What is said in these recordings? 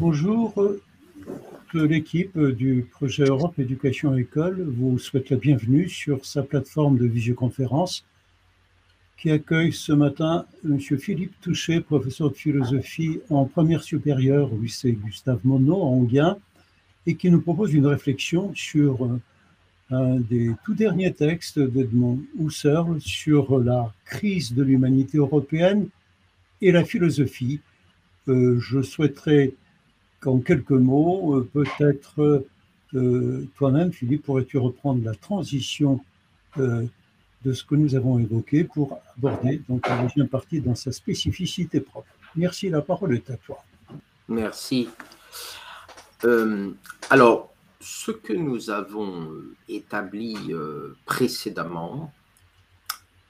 Bonjour, l'équipe du projet Europe Éducation École vous souhaite la bienvenue sur sa plateforme de visioconférence qui accueille ce matin M. Philippe Touchet, professeur de philosophie en première supérieure au lycée Gustave Monod en Anguin, et qui nous propose une réflexion sur euh, un des tout derniers textes d'Edmond Husserl sur la crise de l'humanité européenne et la philosophie. Euh, je souhaiterais qu'en quelques mots, euh, peut-être toi-même, Philippe, pourrais-tu reprendre la transition de ce que nous avons évoqué pour aborder donc la deuxième partie dans sa spécificité propre. Merci, la parole est à toi. Merci. Euh, alors, ce que nous avons établi euh, précédemment,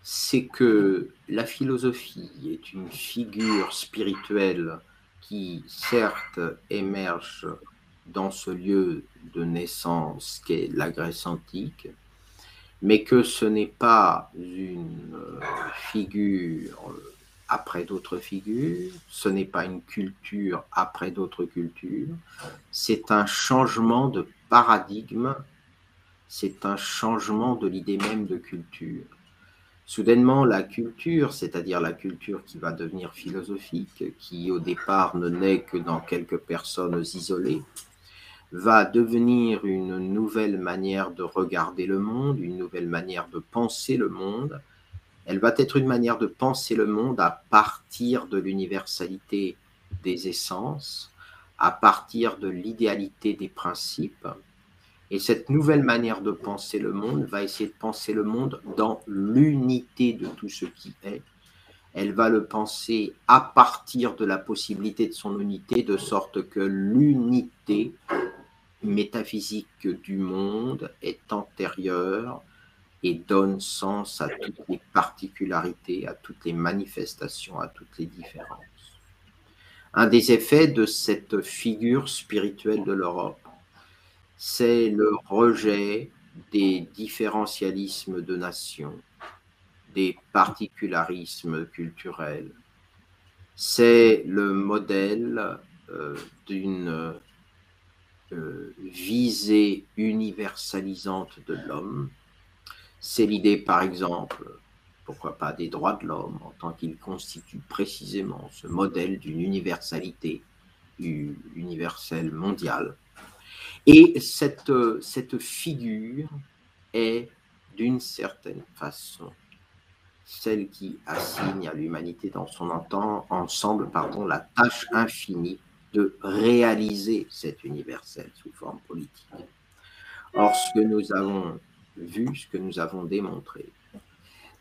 c'est que la philosophie est une figure spirituelle qui, certes, émerge dans ce lieu de naissance qu'est la Grèce antique, mais que ce n'est pas une euh, figure après d'autres figures, ce n'est pas une culture après d'autres cultures, c'est un changement de paradigme, c'est un changement de l'idée même de culture. Soudainement, la culture, c'est-à-dire la culture qui va devenir philosophique, qui au départ ne naît que dans quelques personnes isolées, va devenir une nouvelle manière de regarder le monde, une nouvelle manière de penser le monde. Elle va être une manière de penser le monde à partir de l'universalité des essences, à partir de l'idéalité des principes. Et cette nouvelle manière de penser le monde va essayer de penser le monde dans l'unité de tout ce qui est. Elle va le penser à partir de la possibilité de son unité, de sorte que l'unité métaphysique du monde est antérieure et donne sens à toutes les particularités, à toutes les manifestations, à toutes les différences. Un des effets de cette figure spirituelle de l'Europe, c'est le rejet des différentialismes de nations, des particularismes culturels. C'est le modèle euh, d'une euh, visée universalisante de l'homme. C'est l'idée, par exemple, pourquoi pas des droits de l'homme, en tant qu'il constitue précisément ce modèle d'une universalité universelle mondiale. Et cette, cette figure est, d'une certaine façon, celle qui assigne à l'humanité dans son ensemble pardon, la tâche infinie de réaliser cet universel sous forme politique. Or, ce que nous avons vu, ce que nous avons démontré,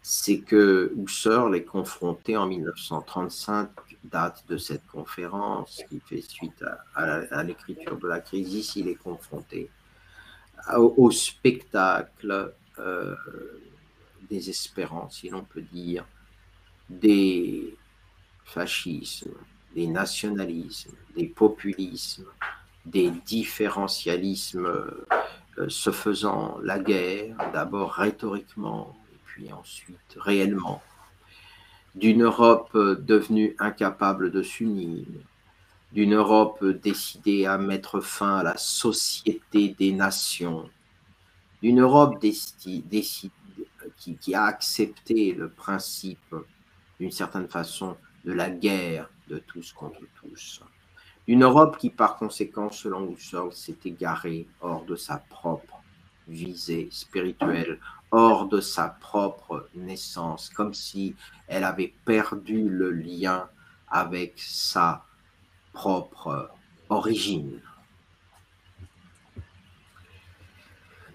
c'est que Husserl est confronté en 1935, date de cette conférence qui fait suite à, l'écriture de la crise, il est confronté au, spectacle euh, des espérances, si l'on peut dire, des fascismes, des nationalismes, des populismes, des différentialismes euh, se faisant la guerre, d'abord rhétoriquement ensuite réellement, d'une Europe devenue incapable de s'unir, d'une Europe décidée à mettre fin à la société des nations, d'une Europe qui, qui, a accepté le principe, d'une certaine façon, de la guerre de tous contre tous. Une Europe qui, par conséquent, selon Husserl, s'est égarée hors de sa propre visée spirituelle, hors de sa propre naissance, comme si elle avait perdu le lien avec sa propre origine.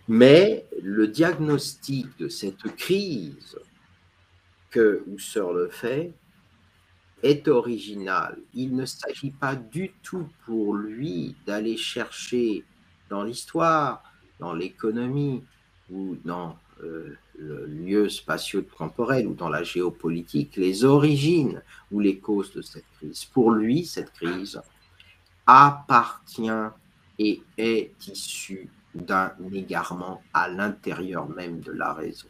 Mais le diagnostic de cette crise que Husserl fait est original. Il ne s'agit pas du tout pour lui d'aller chercher dans l'histoire, dans l'économie ou dans le lieu spatio-temporel ou dans la géopolitique les origines ou les causes de cette crise. Pour lui, cette crise appartient et est issue d'un égarement à l'intérieur même de la raison.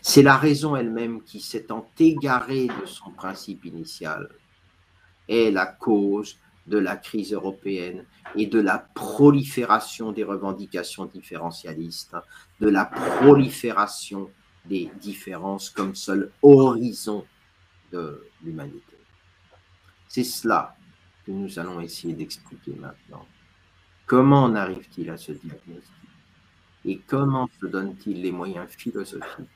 C'est la raison elle-même qui, s'étant égarée de son principe initial, est la cause de la crise européenne et de la prolifération des revendications différentialistes, de la prolifération des différences comme seul horizon de l'humanité. C'est cela que nous allons essayer d'expliquer maintenant. Comment en arrive-t-il à ce diagnostic Et comment se donne-t-il les moyens philosophiques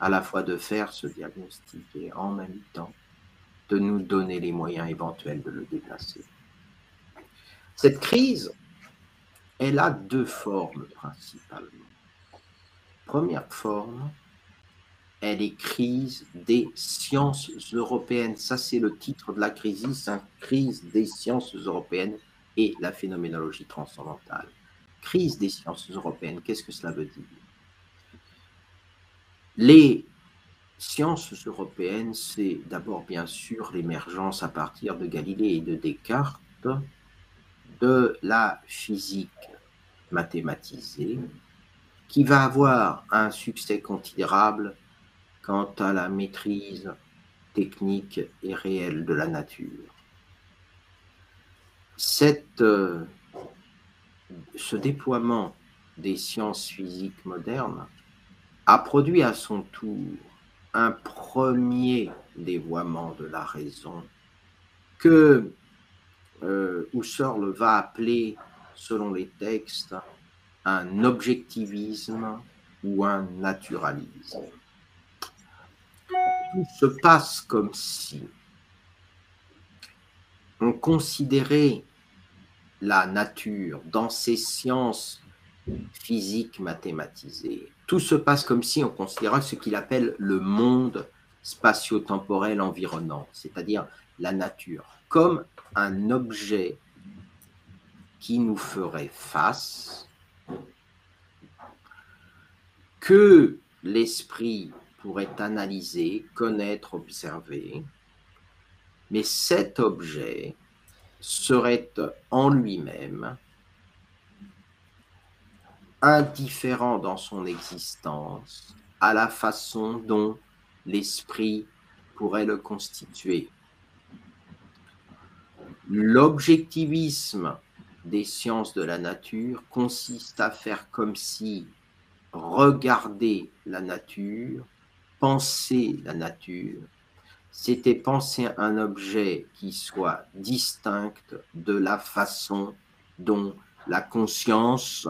à la fois de faire ce diagnostic et en même temps de nous donner les moyens éventuels de le dépasser Cette crise, elle a deux formes principalement. Première forme, elle est crise des sciences européennes. Ça, c'est le titre de la crise, hein, crise des sciences européennes et la phénoménologie transcendantale. Crise des sciences européennes, qu'est-ce que cela veut dire? Les sciences européennes, c'est d'abord bien sûr l'émergence à partir de Galilée et de Descartes de la physique mathématisée, qui va avoir un succès considérable quant à la maîtrise technique et réelle de la nature. Euh, ce déploiement des sciences physiques modernes a produit à son tour un premier dévoiement de la raison que euh, Husserl va appeler, selon les textes, un objectivisme ou un naturalisme. Tout se passe comme si on considérait la nature dans ses sciences physiques mathématisées. Tout se passe comme si on considérait ce qu'il appelle le monde spatio-temporel environnant, c'est-à-dire la nature, comme un objet qui nous ferait face, que l'esprit pourrait analyser, connaître, observer, mais cet objet serait en lui-même indifférent dans son existence à la façon dont l'esprit pourrait le constituer. L'objectivisme des sciences de la nature consiste à faire comme si regarder la nature, penser la nature, c'était penser un objet qui soit distinct de la façon dont la conscience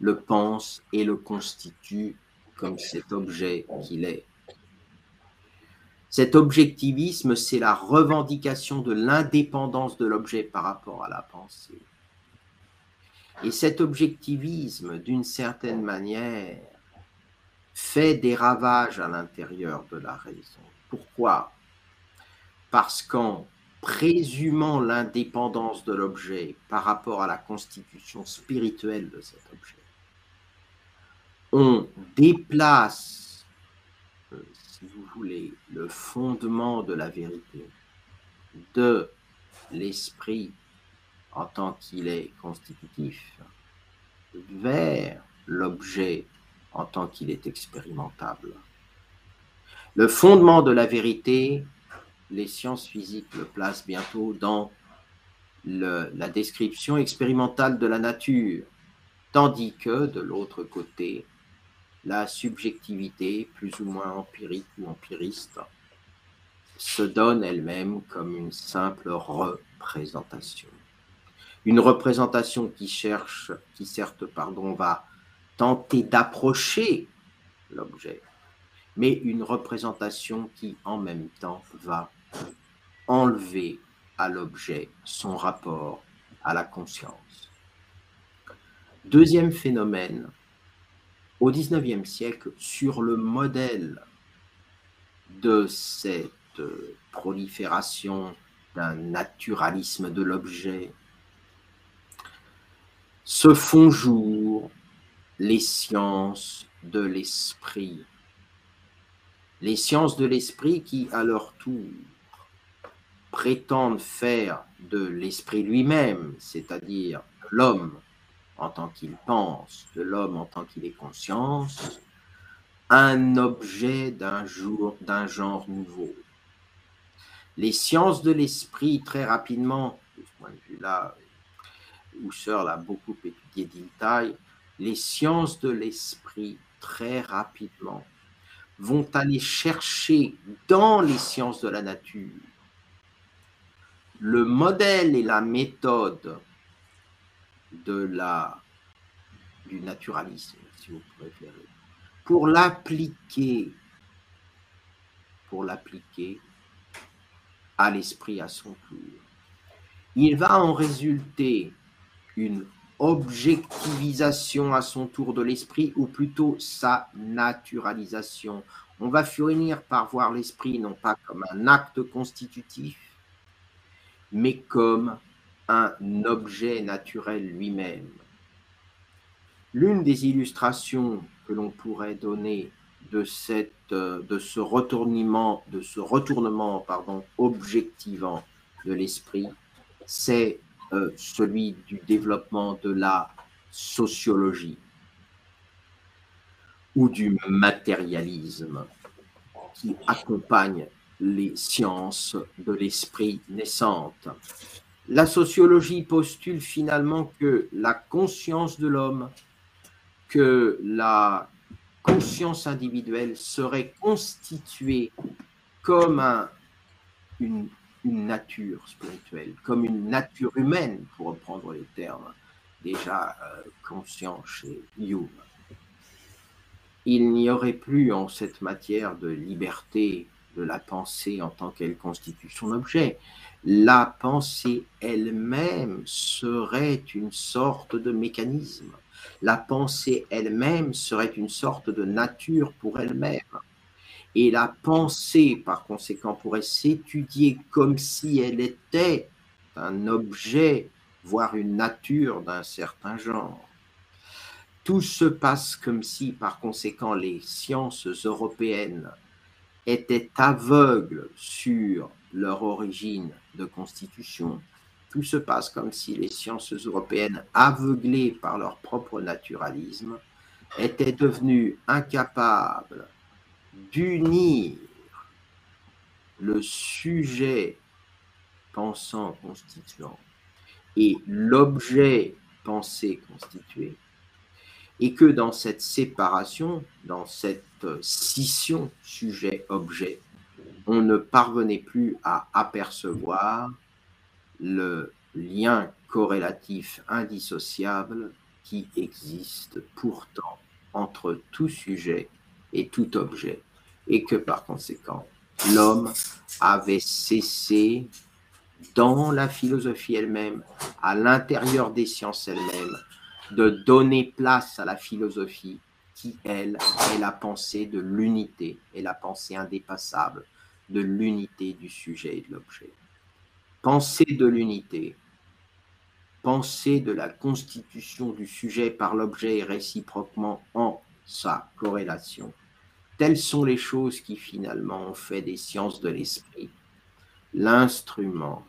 le pense et le constitue comme cet objet qu'il est. Cet objectivisme, c'est la revendication de l'indépendance de l'objet par rapport à la pensée. Et cet objectivisme, d'une certaine manière, fait des ravages à l'intérieur de la raison. Pourquoi? Parce qu'en présumant l'indépendance de l'objet par rapport à la constitution spirituelle de cet objet, on déplace, euh, si vous voulez, le fondement de la vérité de l'esprit en tant qu'il est constitutif vers l'objet en tant qu'il est expérimentable. Le fondement de la vérité les sciences physiques le placent bientôt dans la description expérimentale de la nature, tandis que de l'autre côté, la subjectivité, plus ou moins empirique ou empiriste, se donne elle-même comme une simple représentation. Une représentation qui cherche, qui certes, pardon, va tenter d'approcher l'objet, mais une représentation qui en même temps va enlever à l'objet son rapport à la conscience. Deuxième phénomène, au XIXe siècle, sur le modèle de cette prolifération d'un naturalisme de l'objet, se font jour les sciences de l'esprit. Les sciences de l'esprit qui, à leur tour, prétendent faire de l'esprit lui-même, c'est-à-dire l'homme en tant qu'il pense, de l'homme en tant qu'il est conscience, un objet d'un genre nouveau. Les sciences de l'esprit, très rapidement, point de vue-là, Husserl l'a beaucoup étudié les sciences de l'esprit, très rapidement, vont aller chercher dans les sciences de la nature le modèle et la méthode de la, du naturalisme, si vous préférez, pour l'appliquer, pour l'appliquer à l'esprit à son tour. Il va en résulter une objectivisation à son tour de l'esprit, ou plutôt sa naturalisation. On va finir par voir l'esprit non pas comme un acte constitutif, mais comme un objet naturel lui-même. L'une des illustrations que l'on pourrait donner de, de ce retournement, de objectivant de l'esprit, c'est euh, celui du développement de la sociologie ou du matérialisme qui accompagne les sciences de l'esprit naissante. La sociologie postule finalement que la conscience de l'homme, que la conscience individuelle serait constituée comme une, nature spirituelle, comme une nature humaine, pour reprendre les termes déjà euh, conscients chez Hume. Il n'y aurait plus en cette matière de liberté de la pensée en tant qu'elle constitue son objet. La pensée elle-même serait une sorte de mécanisme. La pensée elle-même serait une sorte de nature pour elle-même. Et la pensée, par conséquent, pourrait s'étudier comme si elle était un objet, voire une nature d'un certain genre. Tout se passe comme si, par conséquent, les sciences européennes étaient aveugles sur leur origine de constitution. Tout se passe comme si les sciences européennes, aveuglées par leur propre naturalisme, étaient devenues incapables d'unir le sujet pensant constituant et l'objet pensé constitué, et que dans cette séparation, dans cette scission sujet-objet, on ne parvenait plus à apercevoir le lien corrélatif indissociable qui existe pourtant entre tout sujet et tout objet, et que par conséquent, l'homme avait cessé dans la philosophie elle-même, à l'intérieur des sciences elles-mêmes, de donner place à la philosophie qui, elle, est la pensée de l'unité et la pensée indépassable de l'unité du sujet et de l'objet. Pensée de l'unité, pensée de la constitution du sujet par l'objet et réciproquement en sa corrélation. Telles sont les choses qui finalement ont fait des sciences de l'esprit l'instrument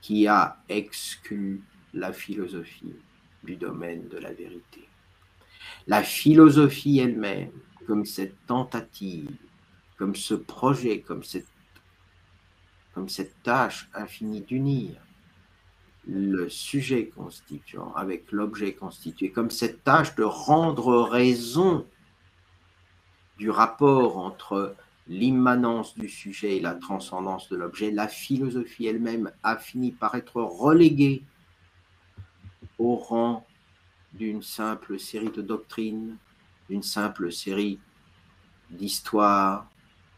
qui a exclu la philosophie du domaine de la vérité. La philosophie elle-même, comme cette tentative, comme ce projet, comme cette, comme cette tâche infinie d'unir le sujet constituant avec l'objet constitué, comme cette tâche de rendre raison du rapport entre l'immanence du sujet et la transcendance de l'objet, la philosophie elle-même a fini par être reléguée au rang d'une simple série de doctrines, d'une simple série d'histoires,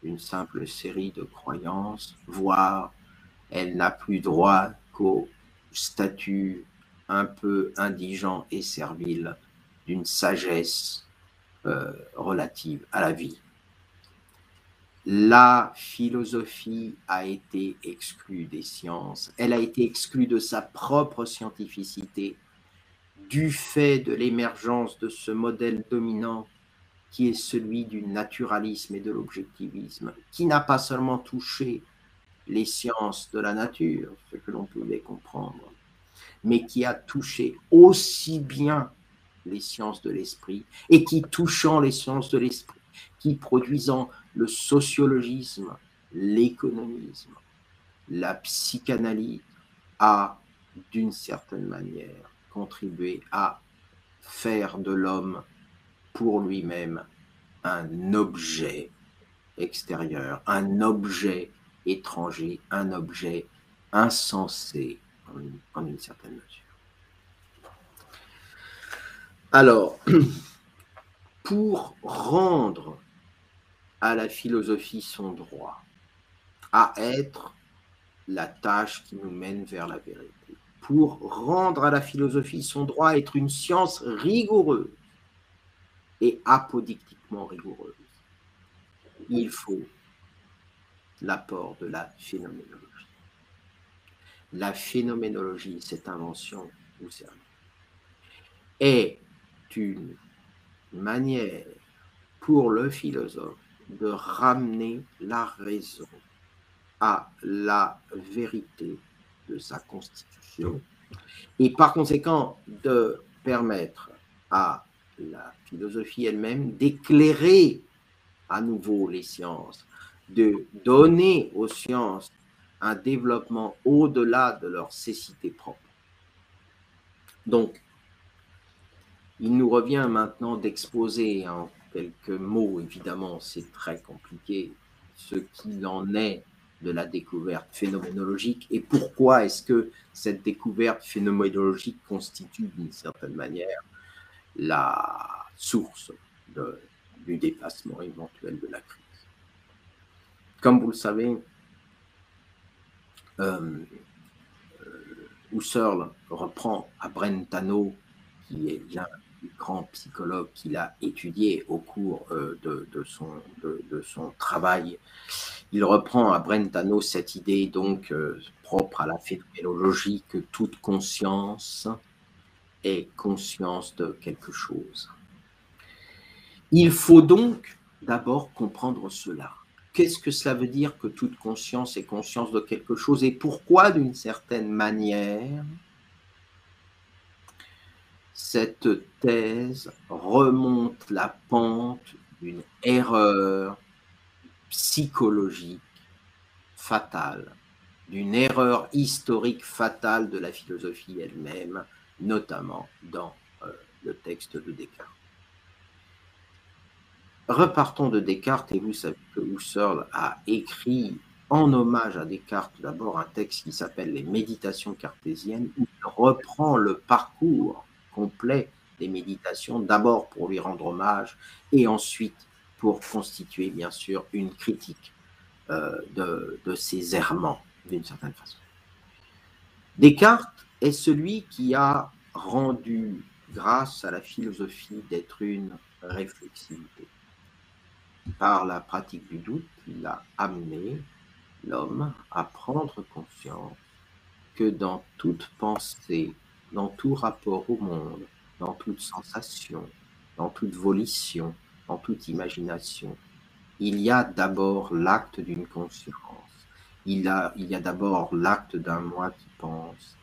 d'une simple série de croyances, voire elle n'a plus droit qu'au statut un peu indigent et servile d'une sagesse euh, relative à la vie. La philosophie a été exclue des sciences, elle a été exclue de sa propre scientificité du fait de l'émergence de ce modèle dominant qui est celui du naturalisme et de l'objectivisme, qui n'a pas seulement touché les sciences de la nature, ce que l'on pouvait comprendre, mais qui a touché aussi bien les sciences de l'esprit, et qui, touchant les sciences de l'esprit, qui produisant le sociologisme, l'économisme, la psychanalyse, a d'une certaine manière, contribuer à faire de l'homme pour lui-même un objet extérieur, un objet étranger, un objet insensé en une, certaine mesure. Alors, pour rendre à la philosophie son droit, à être la tâche qui nous mène vers la vérité, pour rendre à la philosophie son droit à être une science rigoureuse et apodictiquement rigoureuse, il faut l'apport de la phénoménologie. La phénoménologie, cette invention, vous savez, est une manière pour le philosophe de ramener la raison à la vérité de sa constitution et par conséquent de permettre à la philosophie elle-même d'éclairer à nouveau les sciences, de donner aux sciences un développement au-delà de leur cécité propre. Donc, il nous revient maintenant d'exposer en quelques mots, évidemment c'est très compliqué, ce qu'il en est de la découverte phénoménologique et pourquoi est-ce que cette découverte phénoménologique constitue d'une certaine manière la source du dépassement éventuel de la crise. Comme vous le savez, euh, euh reprend à Brentano, qui est bien le grand psychologue qu'il a étudié au cours euh, de, son, de, son, travail. Il reprend à Brentano cette idée donc euh, propre à la phénoménologie que toute conscience est conscience de quelque chose. Il faut donc d'abord comprendre cela. Qu'est-ce que cela veut dire que toute conscience est conscience de quelque chose et pourquoi d'une certaine manière cette thèse remonte la pente d'une erreur psychologique fatale, d'une erreur historique fatale de la philosophie elle-même, notamment dans euh, le texte de Descartes. Repartons de Descartes, et vous savez que Husserl a écrit en hommage à Descartes d'abord un texte qui s'appelle Les Méditations cartésiennes, où il reprend le parcours complet des méditations, d'abord pour lui rendre hommage, et ensuite pour constituer bien sûr une critique euh, de, de ces errements, d'une certaine façon. Descartes est celui qui a rendu grâce à la philosophie d'être une réflexivité. Par la pratique du doute, il a amené l'homme à prendre conscience que dans toute pensée, dans tout rapport au monde, dans toute sensation, dans toute volition, dans toute imagination, il y a d'abord l'acte d'une conscience, il, il y a d'abord l'acte d'un moi qui pense,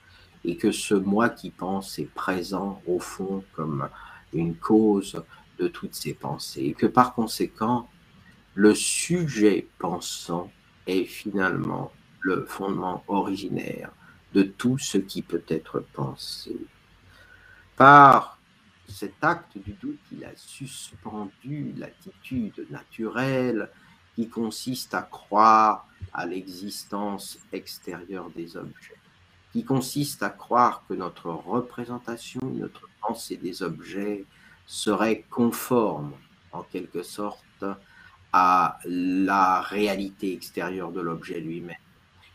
et que ce moi qui pense est présent au fond comme une cause de toutes ces pensées, et que par conséquent, le sujet pensant est finalement le fondement originaire de tout ce qui peut être pensé. Par cet acte du doute, il a suspendu l'attitude naturelle qui consiste à croire à l'existence extérieure des objets, qui consiste à croire que notre représentation, notre pensée des objets serait conforme en quelque sorte à la réalité extérieure de l'objet lui-même.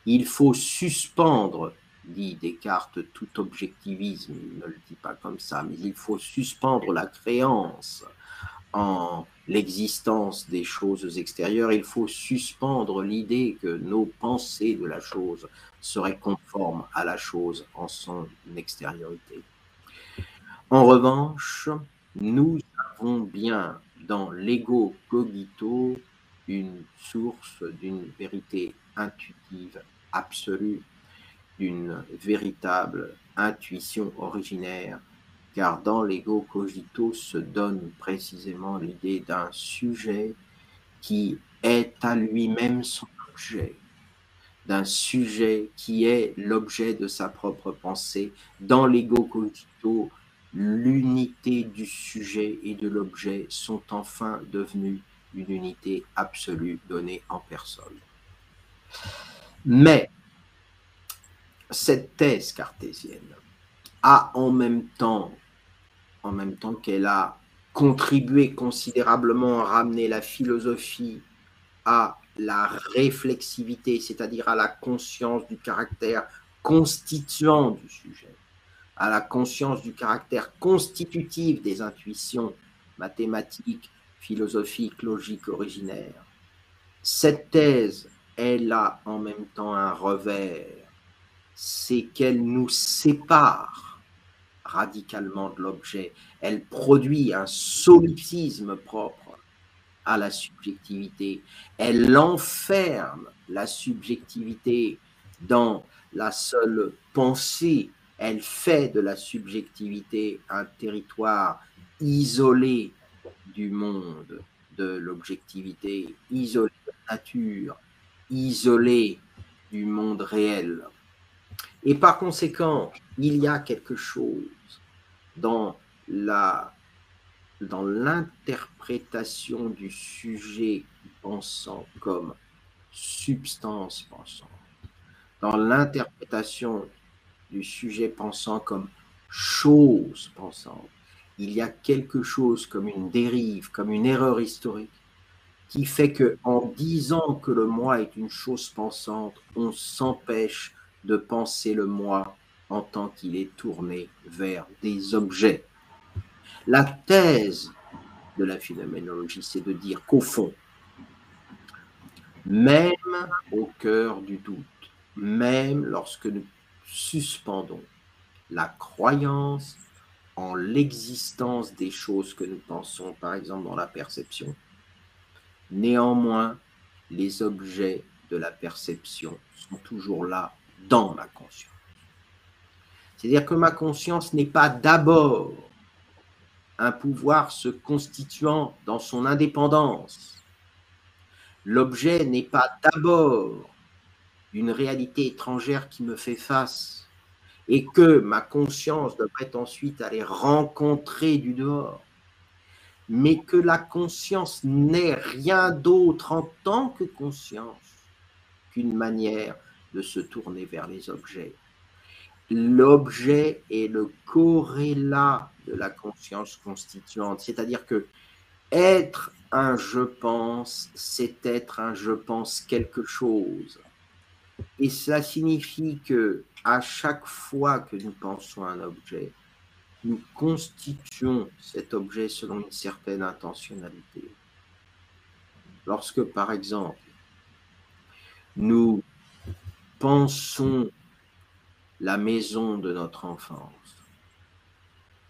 Il faut suspendre, dit Descartes, tout objectivisme, il ne le dit pas comme ça, mais il faut suspendre la créance en l'existence des choses extérieures, il faut suspendre l'idée que nos pensées de la chose seraient conformes à la chose en son extériorité. En revanche, nous avons bien dans l'ego cogito une source d'une vérité intuitive absolue, d'une véritable intuition originaire, car dans l'ego cogito se donne précisément l'idée d'un sujet qui est à lui-même son objet, d'un sujet qui est l'objet de sa propre pensée. Dans l'ego cogito, l'unité du sujet et de l'objet sont enfin devenues une unité absolue donnée en personne. Mais cette thèse cartésienne a en même temps, en même temps qu'elle a contribué considérablement à ramener la philosophie à la réflexivité, c'est-à-dire à la conscience du caractère constituant du sujet, à la conscience du caractère constitutif des intuitions mathématiques, philosophiques, logiques originaires. Cette thèse, elle a en même temps un revers, c'est qu'elle nous sépare radicalement de l'objet. Elle produit un solipsisme propre à la subjectivité. Elle enferme la subjectivité dans la seule pensée. Elle fait de la subjectivité un territoire isolé du monde de l'objectivité, isolé de la nature, isolé du monde réel. Et par conséquent, il y a quelque chose dans la dans l'interprétation du sujet pensant comme substance pensante, dans l'interprétation du sujet pensant comme chose pensante, il y a quelque chose comme une dérive, comme une erreur historique, qui fait que en disant que le moi est une chose pensante, on s'empêche de penser le moi en tant qu'il est tourné vers des objets. La thèse de la phénoménologie, c'est de dire qu'au fond, même au cœur du doute, même lorsque nous suspendons la croyance en l'existence des choses que nous pensons, par exemple dans la perception, néanmoins, les objets de la perception sont toujours là dans ma conscience. C'est-à-dire que ma conscience n'est pas d'abord un pouvoir se constituant dans son indépendance. L'objet n'est pas d'abord une réalité étrangère qui me fait face et que ma conscience devrait ensuite aller rencontrer du dehors, mais que la conscience n'est rien d'autre en tant que conscience qu'une manière de se tourner vers les objets. L'objet est le corrélat de la conscience constituante, c'est-à-dire que être un je pense, c'est être un je pense quelque chose. Et ça signifie que à chaque fois que nous pensons un objet, nous constituons cet objet selon une certaine intentionnalité. Lorsque, par exemple, nous pensons la maison de notre enfance,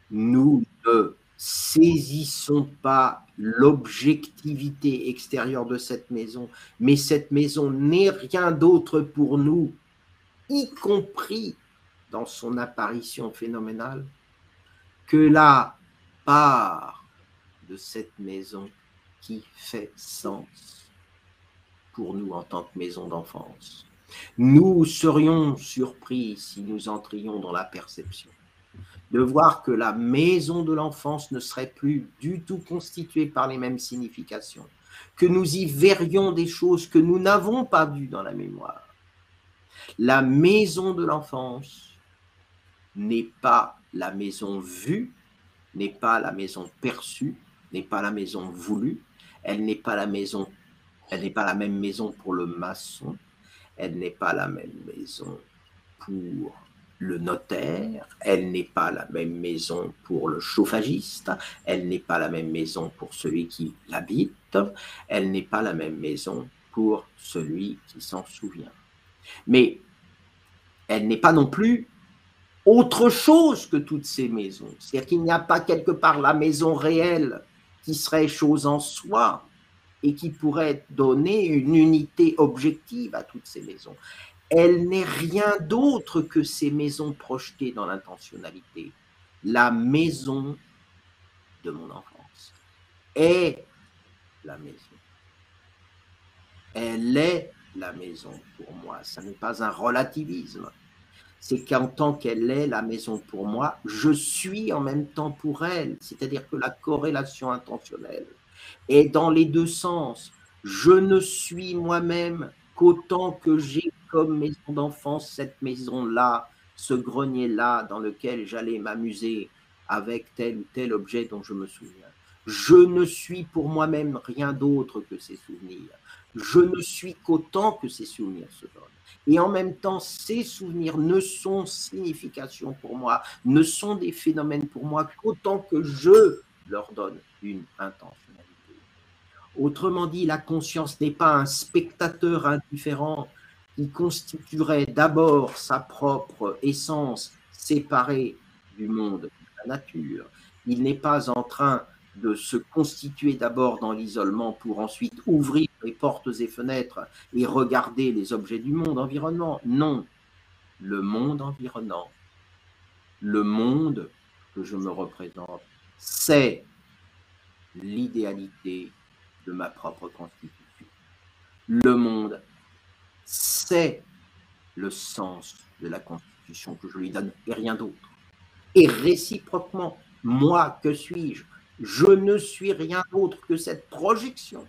nous ne saisissons pas l'objectivité extérieure de cette maison, mais cette maison n'est rien d'autre pour nous, y compris dans son apparition phénoménale, que la part de cette maison qui fait sens pour nous en tant que maison d'enfance. Nous serions surpris si nous entrions dans la perception de voir que la maison de l'enfance ne serait plus du tout constituée par les mêmes significations, que nous y verrions des choses que nous n'avons pas vues dans la mémoire. La maison de l'enfance n'est pas la maison vue, n'est pas la maison perçue, n'est pas la maison voulue, elle n'est pas la même maison pour le maçon, elle n'est pas la même maison pour le notaire, elle n'est pas la même maison pour le chauffagiste, elle n'est pas la même maison pour celui qui l'habite, elle n'est pas la même maison pour celui qui s'en souvient. Mais elle n'est pas non plus autre chose que toutes ces maisons. C'est-à-dire qu'il n'y a pas quelque part la maison réelle qui serait chose en soi et qui pourrait donner une unité objective à toutes ces maisons. Elle n'est rien d'autre que ces maisons projetées dans l'intentionnalité. La maison de mon enfance est la maison. Elle est la maison pour moi. Ça n'est pas un relativisme. C'est qu'en tant qu'elle est la maison pour moi, je suis en même temps pour elle. C'est-à-dire que la corrélation intentionnelle est dans les deux sens. Je ne suis moi-même qu'autant que j'ai comme maison d'enfance cette maison-là, ce grenier-là dans lequel j'allais m'amuser avec tel ou tel objet dont je me souviens. Je ne suis pour moi-même rien d'autre que ces souvenirs. Je ne suis qu'autant que ces souvenirs se donnent. Et en même temps, ces souvenirs ne sont signification pour moi, ne sont des phénomènes pour moi qu'autant que je leur donne une intentionnalité. Autrement dit, la conscience n'est pas un spectateur indifférent qui constituerait d'abord sa propre essence séparée du monde, de la nature. Il n'est pas en train de se constituer d'abord dans l'isolement pour ensuite ouvrir les portes et fenêtres et regarder les objets du monde environnant. Non, le monde environnant, le monde que je me représente, c'est l'idéalité de ma propre constitution. Le monde, c'est le sens de la constitution que je lui donne et rien d'autre. Et réciproquement, moi, que suis-je? Je ne suis rien d'autre que cette projection.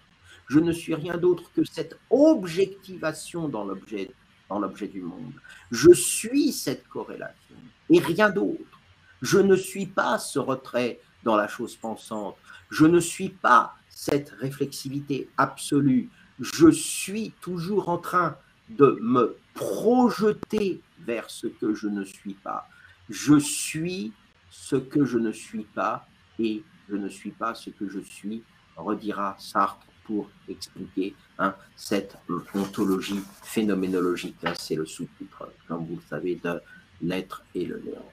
Je ne suis rien d'autre que cette objectivation dans l'objet, dans l'objet du monde. Je suis cette corrélation et rien d'autre. Je ne suis pas ce retrait dans la chose pensante. Je ne suis pas cette réflexivité absolue. Je suis toujours en train de me projeter vers ce que je ne suis pas. Je suis ce que je ne suis pas et je ne suis pas ce que je suis, redira Sartre pour expliquer hein, cette ontologie phénoménologique. Hein, c'est le sous-titre, comme vous le savez, de l'être et le néant.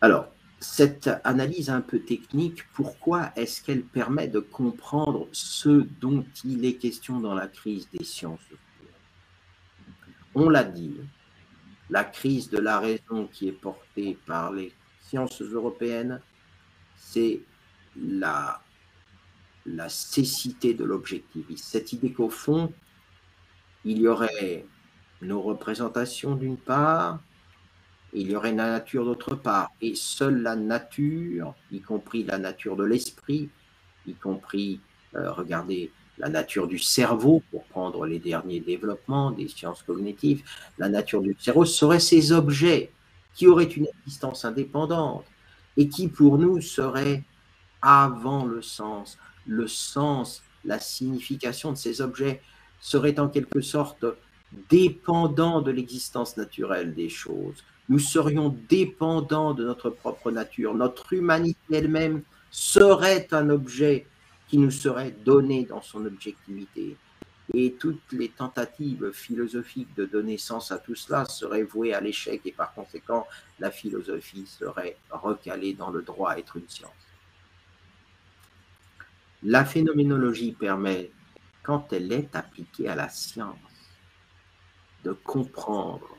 Alors, cette analyse un peu technique, pourquoi est-ce qu'elle permet de comprendre ce dont il est question dans la crise des sciences On l'a dit, la crise de la raison qui est portée par les sciences européennes c'est la, cécité de l'objectivisme. Cette idée qu'au fond, il y aurait nos représentations d'une part, il y aurait la nature d'autre part, et seule la nature, y compris la nature de l'esprit, y compris, euh, regardez, la nature du cerveau, pour prendre les derniers développements des sciences cognitives, la nature du cerveau serait ces objets qui auraient une existence indépendante, et qui pour nous serait avant le sens. Le sens, la signification de ces objets serait en quelque sorte dépendant de l'existence naturelle des choses. Nous serions dépendants de notre propre nature. Notre humanité elle-même serait un objet qui nous serait donné dans son objectivité. Et toutes les tentatives philosophiques de donner sens à tout cela seraient vouées à l'échec et par conséquent, la philosophie serait recalée dans le droit à être une science. La phénoménologie permet, quand elle est appliquée à la science, de comprendre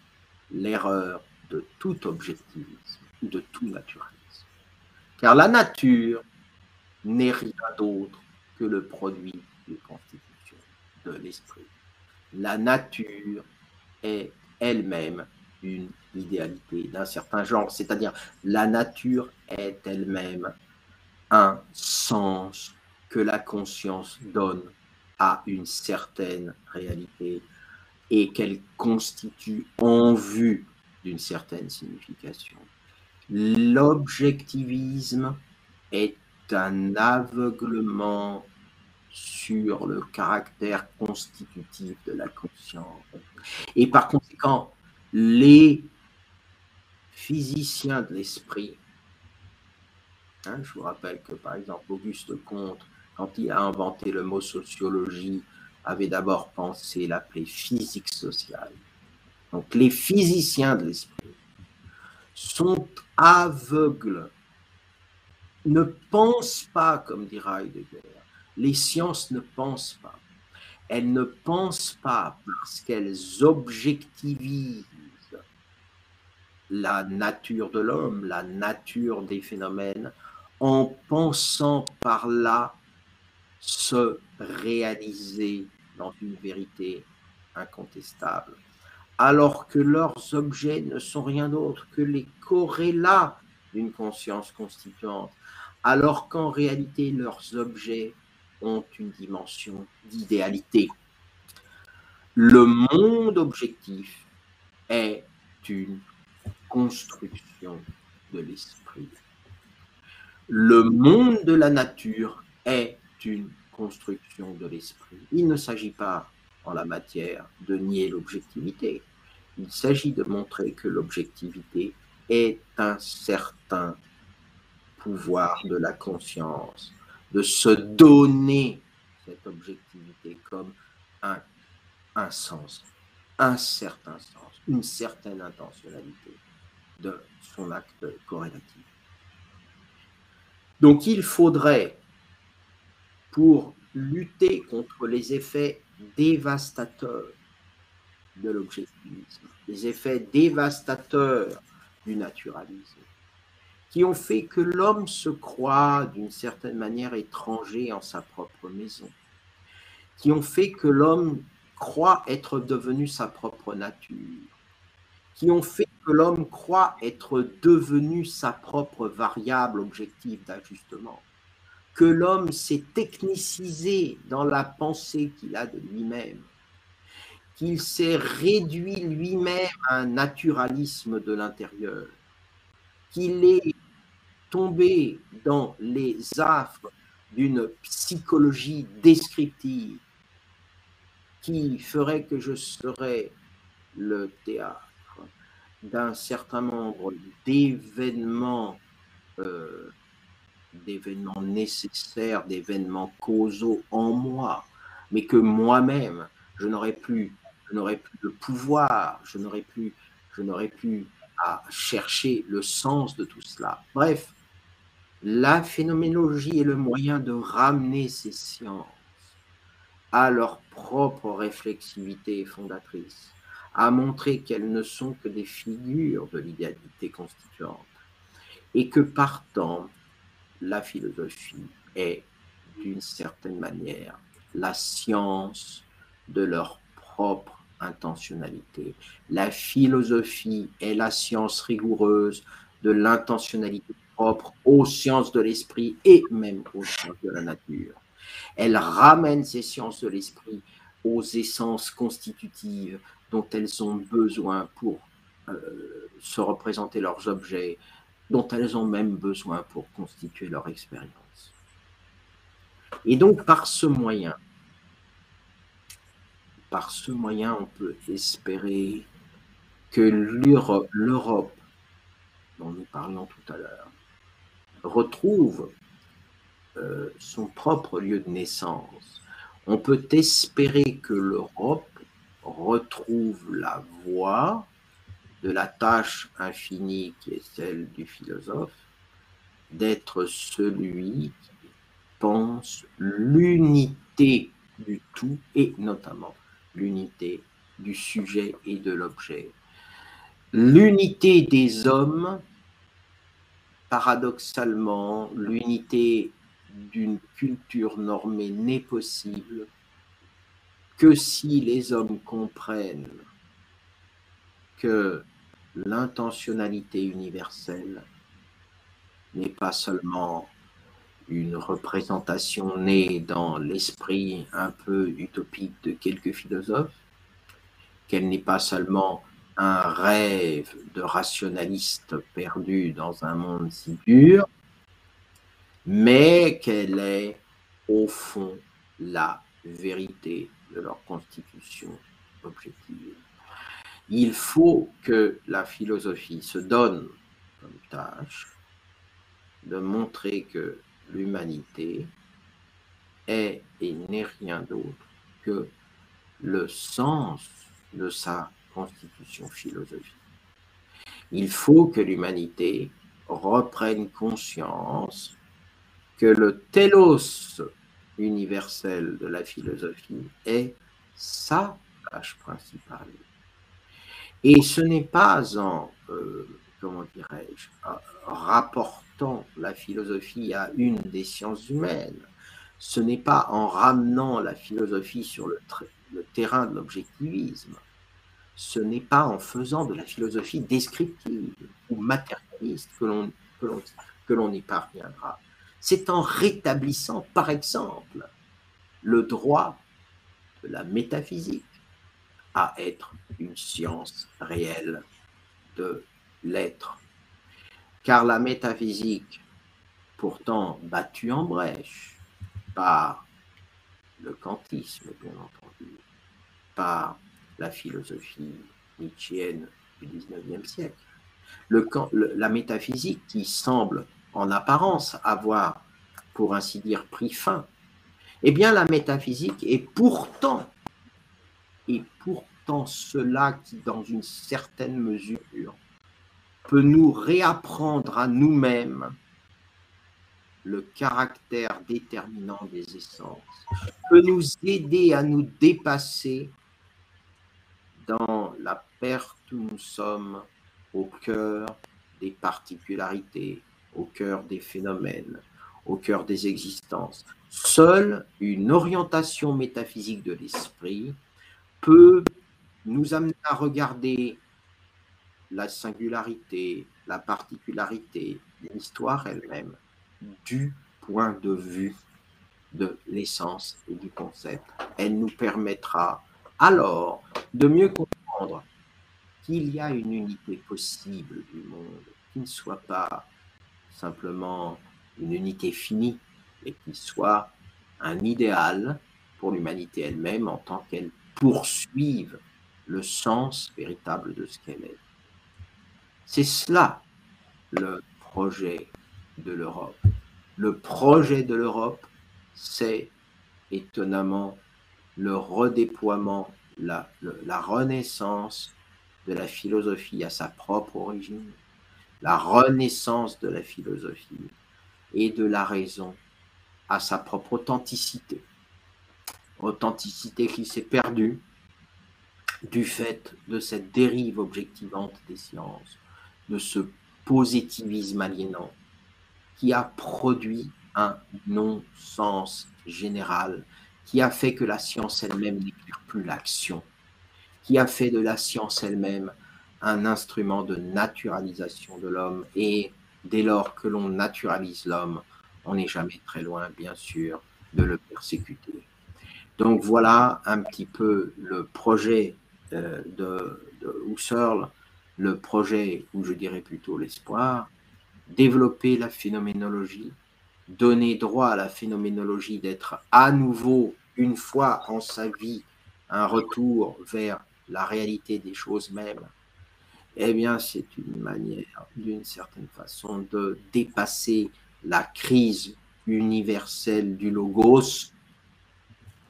l'erreur de tout objectivisme ou de tout naturalisme. Car la nature n'est rien d'autre que le produit du constitution l'esprit. La nature est elle-même une idéalité d'un certain genre, c'est-à-dire la nature est elle-même un sens que la conscience donne à une certaine réalité et qu'elle constitue en vue d'une certaine signification. L'objectivisme est un aveuglement sur le caractère constitutif de la conscience. Et par conséquent, les physiciens de l'esprit, hein, je vous rappelle que par exemple Auguste Comte, quand il a inventé le mot sociologie, avait d'abord pensé l'appeler physique sociale. Donc les physiciens de l'esprit sont aveugles, ne pensent pas, comme dira Heidegger, les sciences ne pensent pas. Elles ne pensent pas parce qu'elles objectivisent la nature de l'homme, la nature des phénomènes, en pensant par là se réaliser dans une vérité incontestable, alors que leurs objets ne sont rien d'autre que les corrélats d'une conscience constituante, alors qu'en réalité leurs objets ont une dimension d'idéalité. Le monde objectif est une construction de l'esprit. Le monde de la nature est une construction de l'esprit. Il ne s'agit pas la matière de nier l'objectivité. Il s'agit de montrer que l'objectivité est un certain pouvoir de la conscience, de se donner cette objectivité comme un, un sens, un certain sens, une certaine intentionnalité de son acte corrélatif. Donc il faudrait, pour lutter contre les effets dévastateurs de l'objectivisme, les effets dévastateurs du naturalisme, qui ont fait que l'homme se croit d'une certaine manière étranger en sa propre maison, qui ont fait que l'homme croit être devenu sa propre nature, qui ont fait que l'homme croit être devenu sa propre variable objective d'ajustement, que l'homme s'est technicisé dans la pensée qu'il a de lui-même, qu'il s'est réduit lui-même à un naturalisme de l'intérieur, qu'il est tombé dans les affres d'une psychologie descriptive qui ferait que je serais le théâtre d'un certain nombre d'événements, euh, d'événements nécessaires, d'événements causaux en moi, mais que moi-même, je n'aurais plus, je n'aurais plus de pouvoir, je n'aurais plus, je n'aurais plus à chercher le sens de tout cela. Bref, la phénoménologie est le moyen de ramener ces sciences à leur propre réflexivité fondatrice, à montrer qu'elles ne sont que des figures de l'idéalité constituante, et que partant, la philosophie est, d'une certaine manière, la science de leur propre intentionnalité. La philosophie est la science rigoureuse de l'intentionnalité propre aux sciences de l'esprit et même aux sciences de la nature. Elle ramène ces sciences de l'esprit aux essences constitutives dont elles ont besoin pour euh, se représenter leurs objets, dont elles ont même besoin pour constituer leur expérience. Et donc par ce moyen, par ce moyen, on peut espérer que l'Europe, dont nous parlions tout à l'heure, retrouve euh, son propre lieu de naissance. On peut espérer que l'Europe retrouve la voie de la tâche infinie qui est celle du philosophe, d'être celui qui pense l'unité du tout et notamment l'unité du sujet et de l'objet. L'unité des hommes, paradoxalement, l'unité d'une culture normée n'est possible que si les hommes comprennent que l'intentionnalité universelle n'est pas seulement une représentation née dans l'esprit un peu utopique de quelques philosophes, qu'elle n'est pas seulement un rêve de rationalistes perdus dans un monde si dur, mais qu'elle est au fond la vérité de leur constitution objective. Il faut que la philosophie se donne comme tâche de montrer que l'humanité est et n'est rien d'autre que le sens de sa constitution philosophique. Il faut que l'humanité reprenne conscience que le telos universel de la philosophie est sa tâche principale. Et ce n'est pas en, euh, rapportant la philosophie à une des sciences humaines, ce n'est pas en ramenant la philosophie sur le, terrain de l'objectivisme, ce n'est pas en faisant de la philosophie descriptive ou matérialiste que l'on y parviendra. C'est en rétablissant, par exemple, le droit de la métaphysique à être une science réelle de l'être. Car la métaphysique, pourtant battue en brèche par le kantisme, bien entendu, par la philosophie nietzschéenne du XIXe siècle, le, la métaphysique qui semble en apparence avoir, pour ainsi dire, pris fin, eh bien la métaphysique est pourtant, et pourtant cela qui, dans une certaine mesure, peut nous réapprendre à nous-mêmes le caractère déterminant des essences, peut nous aider à nous dépasser dans la perte où nous sommes au cœur des particularités, au cœur des phénomènes, au cœur des existences. Seule une orientation métaphysique de l'esprit peut nous amener à regarder la singularité, la particularité l'histoire elle-même du point de vue de l'essence et du concept. Elle nous permettra alors de mieux comprendre qu'il y a une unité possible du monde, qui ne soit pas simplement une unité finie, mais qui soit un idéal pour l'humanité elle-même en tant qu'elle poursuive le sens véritable de ce qu'elle est. C'est cela le projet de l'Europe. Le projet de l'Europe, c'est étonnamment le redéploiement, la, la renaissance de la philosophie à sa propre origine, la renaissance de la philosophie et de la raison à sa propre authenticité. Authenticité qui s'est perdue du fait de cette dérive objectivante des sciences, de ce positivisme aliénant qui a produit un non-sens général, qui a fait que la science elle-même n'éclaire plus l'action, qui a fait de la science elle-même un instrument de naturalisation de l'homme. Et dès lors que l'on naturalise l'homme, on n'est jamais très loin, bien sûr, de le persécuter. Donc voilà un petit peu le projet euh, de, de Husserl, le projet, ou je dirais plutôt l'espoir, développer la phénoménologie, donner droit à la phénoménologie d'être à nouveau, une fois en sa vie, un retour vers la réalité des choses mêmes, eh bien, c'est une manière, d'une certaine façon, de dépasser la crise universelle du logos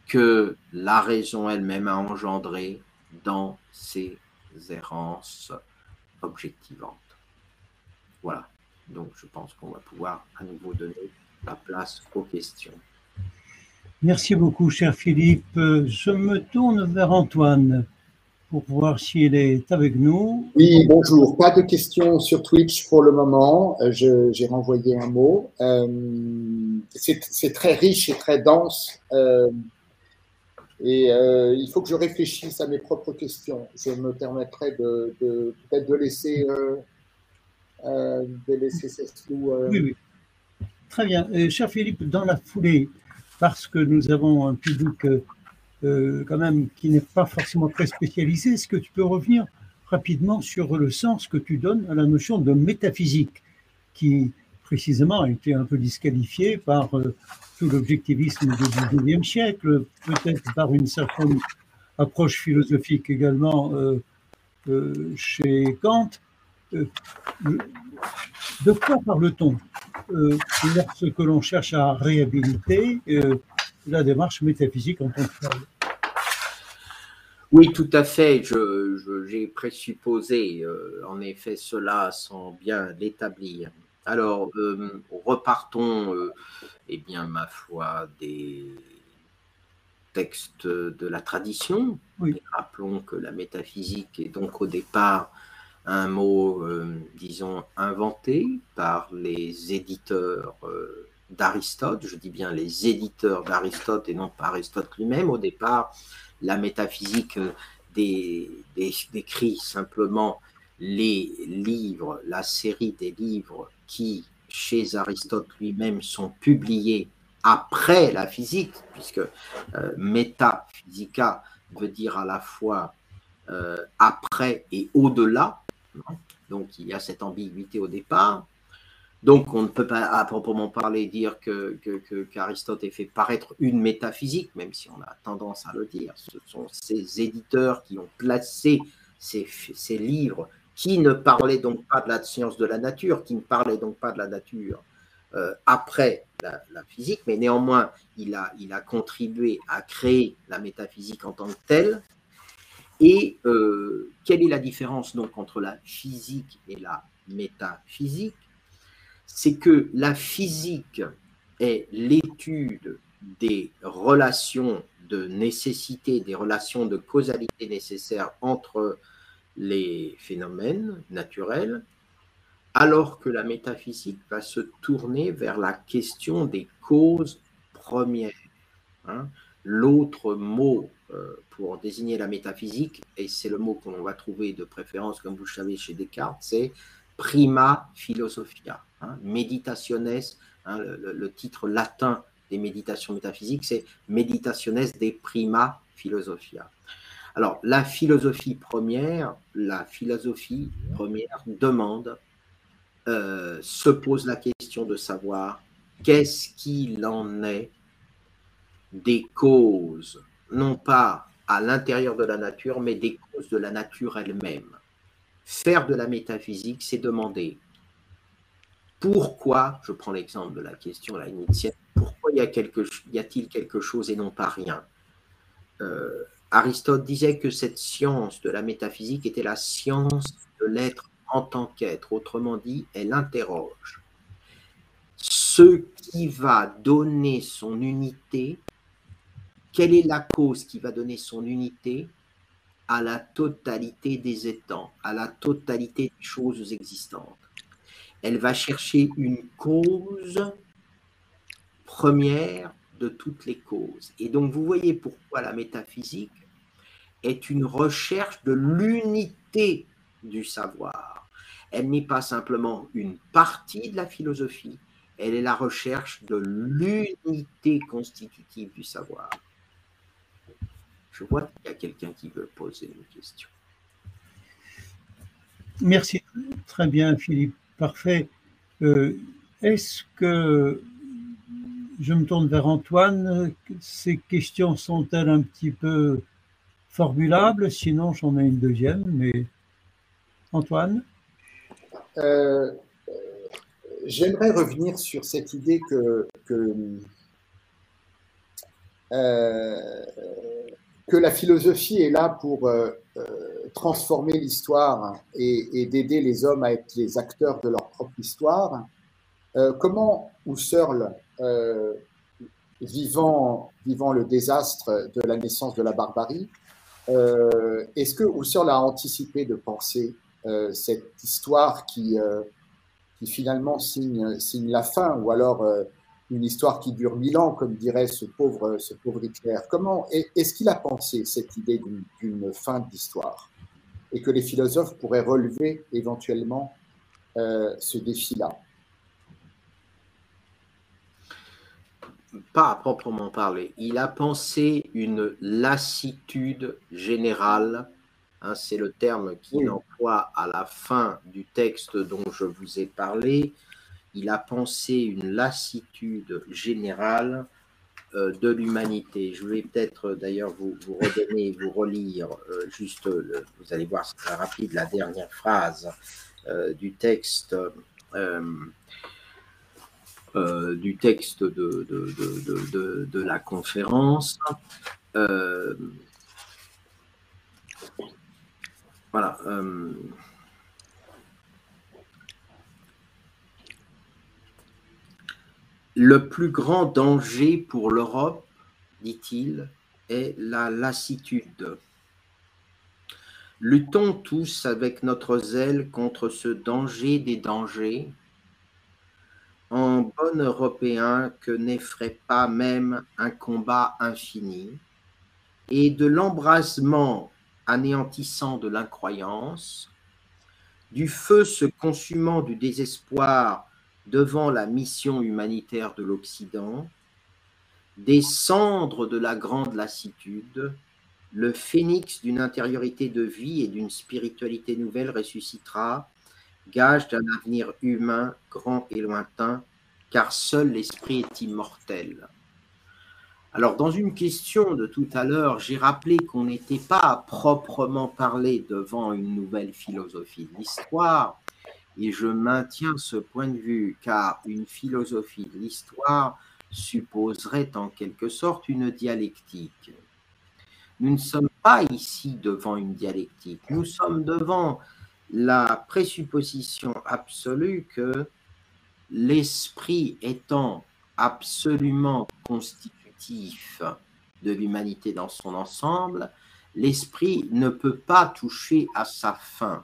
que la raison elle-même a engendrée dans ses errances objectivantes. Voilà. Donc, je pense qu'on va pouvoir à nouveau donner la place aux questions. Merci beaucoup, cher Philippe. Je me tourne vers Antoine pour voir s'il est avec nous. Oui, bonjour. Pas de questions sur Twitch pour le moment. Euh, j'ai renvoyé un mot. Euh, c'est très riche et très dense. Euh, et il faut que je réfléchisse à mes propres questions. Je me permettrai de, peut-être de laisser, de laisser Oui, oui. Très bien. cher Philippe, dans la foulée, parce que nous avons un public euh, quand même qui n'est pas forcément très spécialisé. Est-ce que tu peux revenir rapidement sur le sens que tu donnes à la notion de métaphysique, qui précisément a été un peu disqualifiée par euh, tout l'objectivisme du XIXe siècle, peut-être par une certaine approche philosophique également euh, chez Kant. de quoi parle-t-on? Lorsque l'on cherche à réhabiliter la démarche métaphysique en tant que telle. Oui, tout à fait. J'ai présupposé euh, en effet cela sans bien l'établir. Alors, euh, repartons, euh, eh bien, ma foi, des textes de la tradition. rappelons que la métaphysique est donc au départ un mot, disons, inventé par les éditeurs d'Aristote, je dis bien les éditeurs d'Aristote et non pas Aristote lui-même. Au départ, la métaphysique décrit simplement les livres, la série des livres qui, chez Aristote lui-même, sont publiés après la physique, puisque euh, métaphysica veut dire à la fois euh, après et au-delà. Donc il y a cette ambiguïté au départ. Donc on ne peut pas à proprement parler dire que, qu'Aristote ait fait paraître une métaphysique, même si on a tendance à le dire. Ce sont ces éditeurs qui ont placé ces livres qui ne parlaient donc pas de la science de la nature, qui ne parlaient donc pas de la nature euh, après la, physique, mais néanmoins, il a, il a contribué à créer la métaphysique en tant que telle. Et euh, quelle est la différence donc entre la physique et la métaphysique? C'est que la physique est l'étude des relations de nécessité, des relations de causalité nécessaires entre les phénomènes naturels, alors que la métaphysique va se tourner vers la question des causes premières. Hein. L'autre mot euh, pour désigner la métaphysique, et c'est le mot qu'on va trouver de préférence, comme vous le savez, chez Descartes, c'est prima philosophia, hein, hein, le, titre latin des méditations métaphysiques, c'est meditationes de prima philosophia. Alors, la philosophie première, la philosophie première demande, euh, se pose la question de savoir qu'est-ce qu'il en est des causes, non pas à l'intérieur de la nature, mais des causes de la nature elle-même. Faire de la métaphysique, c'est demander pourquoi, je prends l'exemple de la question la initiale, pourquoi y a-t-il quelque, chose et non pas rien? Euh, Aristote disait que cette science de la métaphysique était la science de l'être en tant qu'être. Autrement dit, elle interroge ce qui va donner son unité, quelle est la cause qui va donner son unité à la totalité des étangs, à la totalité des choses existantes? Elle va chercher une cause première de toutes les causes. Et donc vous voyez pourquoi la métaphysique est une recherche de l'unité du savoir. Elle n'est pas simplement une partie de la philosophie, elle est la recherche de l'unité constitutive du savoir. Je vois qu'il y a quelqu'un qui veut poser une question. Merci, très bien Philippe, parfait. Euh, est-ce que je me tourne vers Antoine. Ces questions sont-elles un petit peu formulables? Sinon, j'en ai une deuxième, mais Antoine? Euh, J'aimerais revenir sur cette idée que, que, euh, la philosophie est là pour euh, transformer l'histoire et, et d'aider les hommes à être les acteurs de leur propre histoire. comment Husserl euh, vivant, vivant le désastre de la naissance de la barbarie, euh, est-ce que Husserl a anticipé de penser euh, cette histoire qui, qui finalement signe, signe la fin, ou alors une histoire qui dure mille ans, comme dirait ce pauvre, ce pauvre Hitler? Comment est-ce qu'il a pensé cette idée d'une fin d'histoire et que les philosophes pourraient relever éventuellement ce défi-là? Pas à proprement parler. Il a pensé une lassitude générale. Hein, c'est le terme qu'il emploie à la fin du texte dont je vous ai parlé. Il a pensé une lassitude générale euh, de l'humanité. Je vais peut-être d'ailleurs vous, vous, redonner, vous relire euh, juste, vous allez voir, c'est très rapide, la dernière phrase euh, du texte. Euh, du texte de, la conférence. Euh, voilà. Euh, le plus grand danger pour l'Europe, dit-il, est la lassitude. Luttons tous avec notre zèle contre ce danger des dangers en bon Européen que n'effraie pas même un combat infini, et de l'embrasement anéantissant de l'incroyance, du feu se consumant du désespoir devant la mission humanitaire de l'Occident, des cendres de la grande lassitude, le phénix d'une intériorité de vie et d'une spiritualité nouvelle ressuscitera, gage d'un avenir humain grand et lointain, car seul l'esprit est immortel. Alors, dans une question de tout à l'heure, j'ai rappelé qu'on n'était pas à proprement parler devant une nouvelle philosophie de l'histoire, et je maintiens ce point de vue, car une philosophie de l'histoire supposerait en quelque sorte une dialectique. Nous ne sommes pas ici devant une dialectique, nous sommes devant la présupposition absolue que l'esprit étant absolument constitué de l'humanité dans son ensemble, l'esprit ne peut pas toucher à sa fin.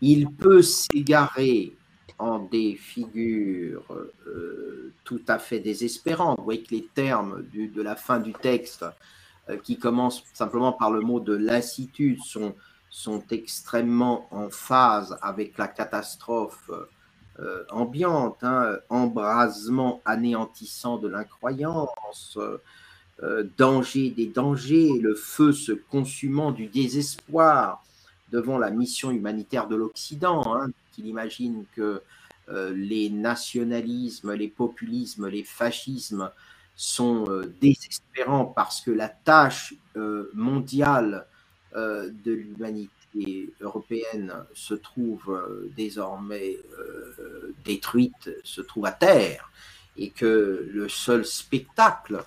Il peut s'égarer en des figures euh, tout à fait désespérantes. Vous voyez que les termes de la fin du texte, euh, qui commencent simplement par le mot de lassitude, sont, sont extrêmement en phase avec la catastrophe euh, ambiante, hein, embrasement anéantissant de l'incroyance, euh, danger des dangers, le feu se consumant du désespoir devant la mission humanitaire de l'Occident, hein, qu'il imagine que euh, les nationalismes, les populismes, les fascismes sont désespérants parce que la tâche mondiale de l'humanité européenne se trouve euh, désormais euh, détruite, se trouve à terre, et que le seul spectacle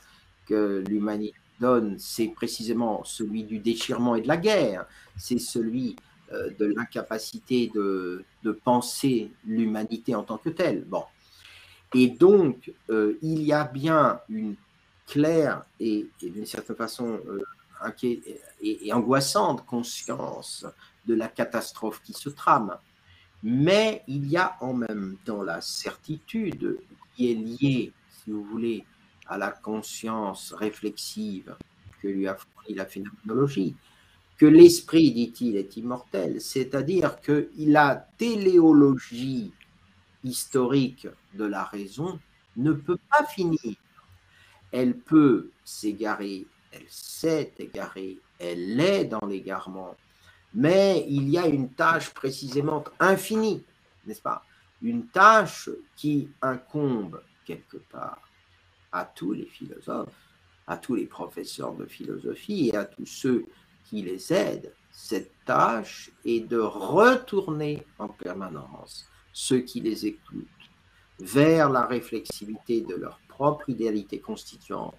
que l'humanité donne, c'est précisément celui du déchirement et de la guerre, c'est celui euh, de l'incapacité de, penser l'humanité en tant que telle. Bon. Et donc, il y a bien une claire et, d'une certaine façon et, angoissante conscience de la catastrophe qui se trame. Mais il y a en même temps la certitude qui est liée, si vous voulez, à la conscience réflexive que lui a fourni la phénoménologie, que l'esprit, dit-il, est immortel, c'est-à-dire que la téléologie historique de la raison ne peut pas finir. Elle peut s'égarer elle s'est égarée, elle est dans l'égarement, mais il y a une tâche précisément infinie, n'est-ce pas? Une tâche qui incombe quelque part à tous les philosophes, à tous les professeurs de philosophie et à tous ceux qui les aident. Cette tâche est de retourner en permanence ceux qui les écoutent vers la réflexivité de leur propre idéalité constituante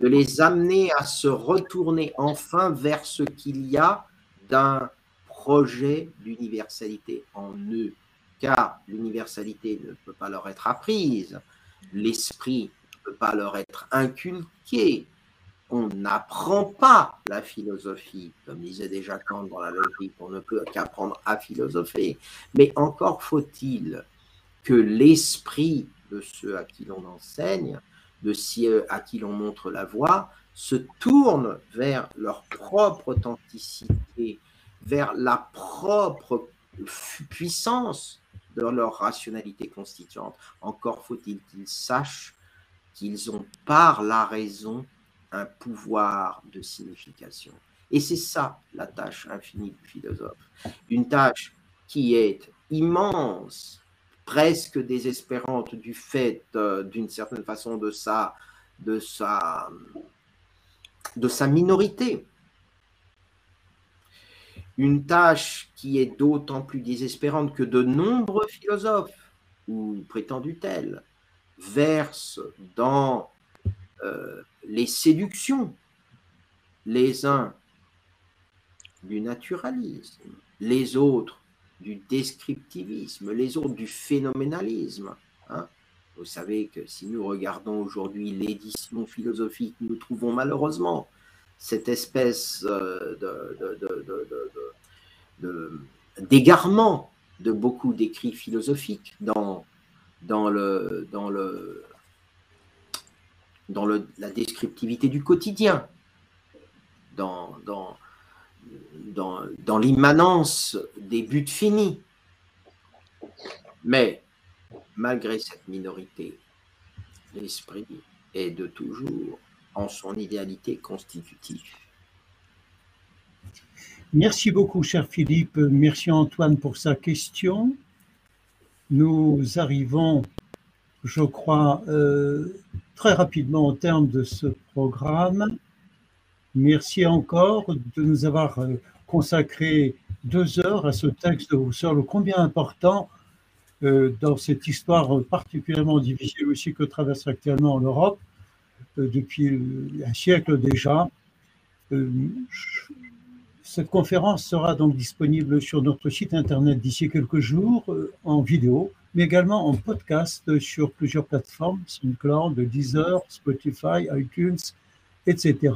de les amener à se retourner enfin vers ce qu'il y a d'un projet d'universalité en eux, car l'universalité ne peut pas leur être apprise, l'esprit ne peut pas leur être inculqué. On n'apprend pas la philosophie, comme disait déjà Kant dans la logique, on ne peut qu'apprendre à philosopher. Mais encore faut-il que l'esprit de ceux à qui l'on enseigne de ceux à qui l'on montre la voie se tournent vers leur propre authenticité, vers la propre puissance de leur rationalité constituante. Encore faut-il qu'ils sachent qu'ils ont par la raison un pouvoir de signification. Et c'est ça la tâche infinie du philosophe. Une tâche qui est immense, presque désespérante du fait, euh, d'une certaine façon, de sa, de sa, de sa minorité. Une tâche qui est d'autant plus désespérante que de nombreux philosophes, ou prétendus tels, versent dans euh, les séductions, les uns du naturalisme, les autres du descriptivisme, les autres du phénoménalisme. Hein. Vous savez que si nous regardons aujourd'hui l'édition philosophique, nous trouvons malheureusement cette espèce euh, d'égarement de, beaucoup d'écrits philosophiques dans, la descriptivité du quotidien. Dans, dans l'immanence des buts finis. Mais malgré cette minorité, l'esprit est de toujours en son idéalité constitutive. Merci beaucoup, cher Philippe. Merci Antoine pour sa question. Nous arrivons, je crois, euh, très rapidement au terme de ce programme. Merci encore de nous avoir euh, consacré deux heures à ce texte de Husserl, combien important euh, dans cette histoire particulièrement difficile aussi que traverse actuellement l'Europe depuis un siècle déjà. Cette conférence sera donc disponible sur notre site internet d'ici quelques jours euh, en vidéo, mais également en podcast sur plusieurs plateformes, SoundCloud, Deezer, Spotify, iTunes, etc.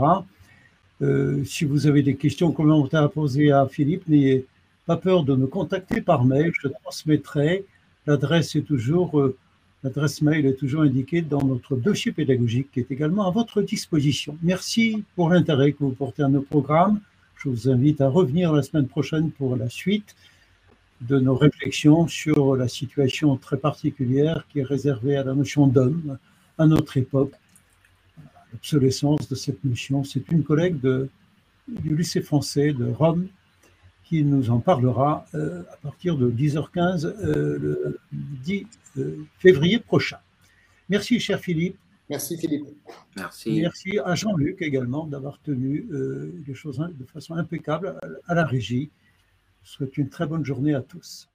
Euh, si vous avez des questions commentaires à poser à Philippe, n'ayez pas peur de me contacter par mail, je transmettrai. L'adresse est toujours, euh, l'adresse mail est toujours indiquée dans notre dossier pédagogique qui est également à votre disposition. Merci pour l'intérêt que vous portez à nos programmes. Je vous invite à revenir la semaine prochaine pour la suite de nos réflexions sur la situation très particulière qui est réservée à la notion d'homme à notre époque. L'obsolescence de cette notion, c'est une collègue de, du lycée français de Rome qui nous en parlera euh, à partir de 10h15 euh, le 10 euh, février prochain. Merci, cher Philippe. Merci Philippe. Merci. Merci à Jean-Luc également d'avoir tenu euh, les choses de façon impeccable à la régie. Je souhaite une très bonne journée à tous.